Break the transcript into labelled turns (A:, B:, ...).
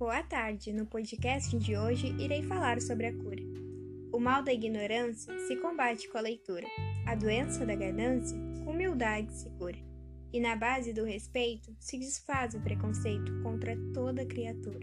A: Boa tarde. No podcast de hoje irei falar sobre a cura. O mal da ignorância se combate com a leitura. A doença da ganância, com humildade se cura. E na base do respeito se desfaz o preconceito contra toda criatura.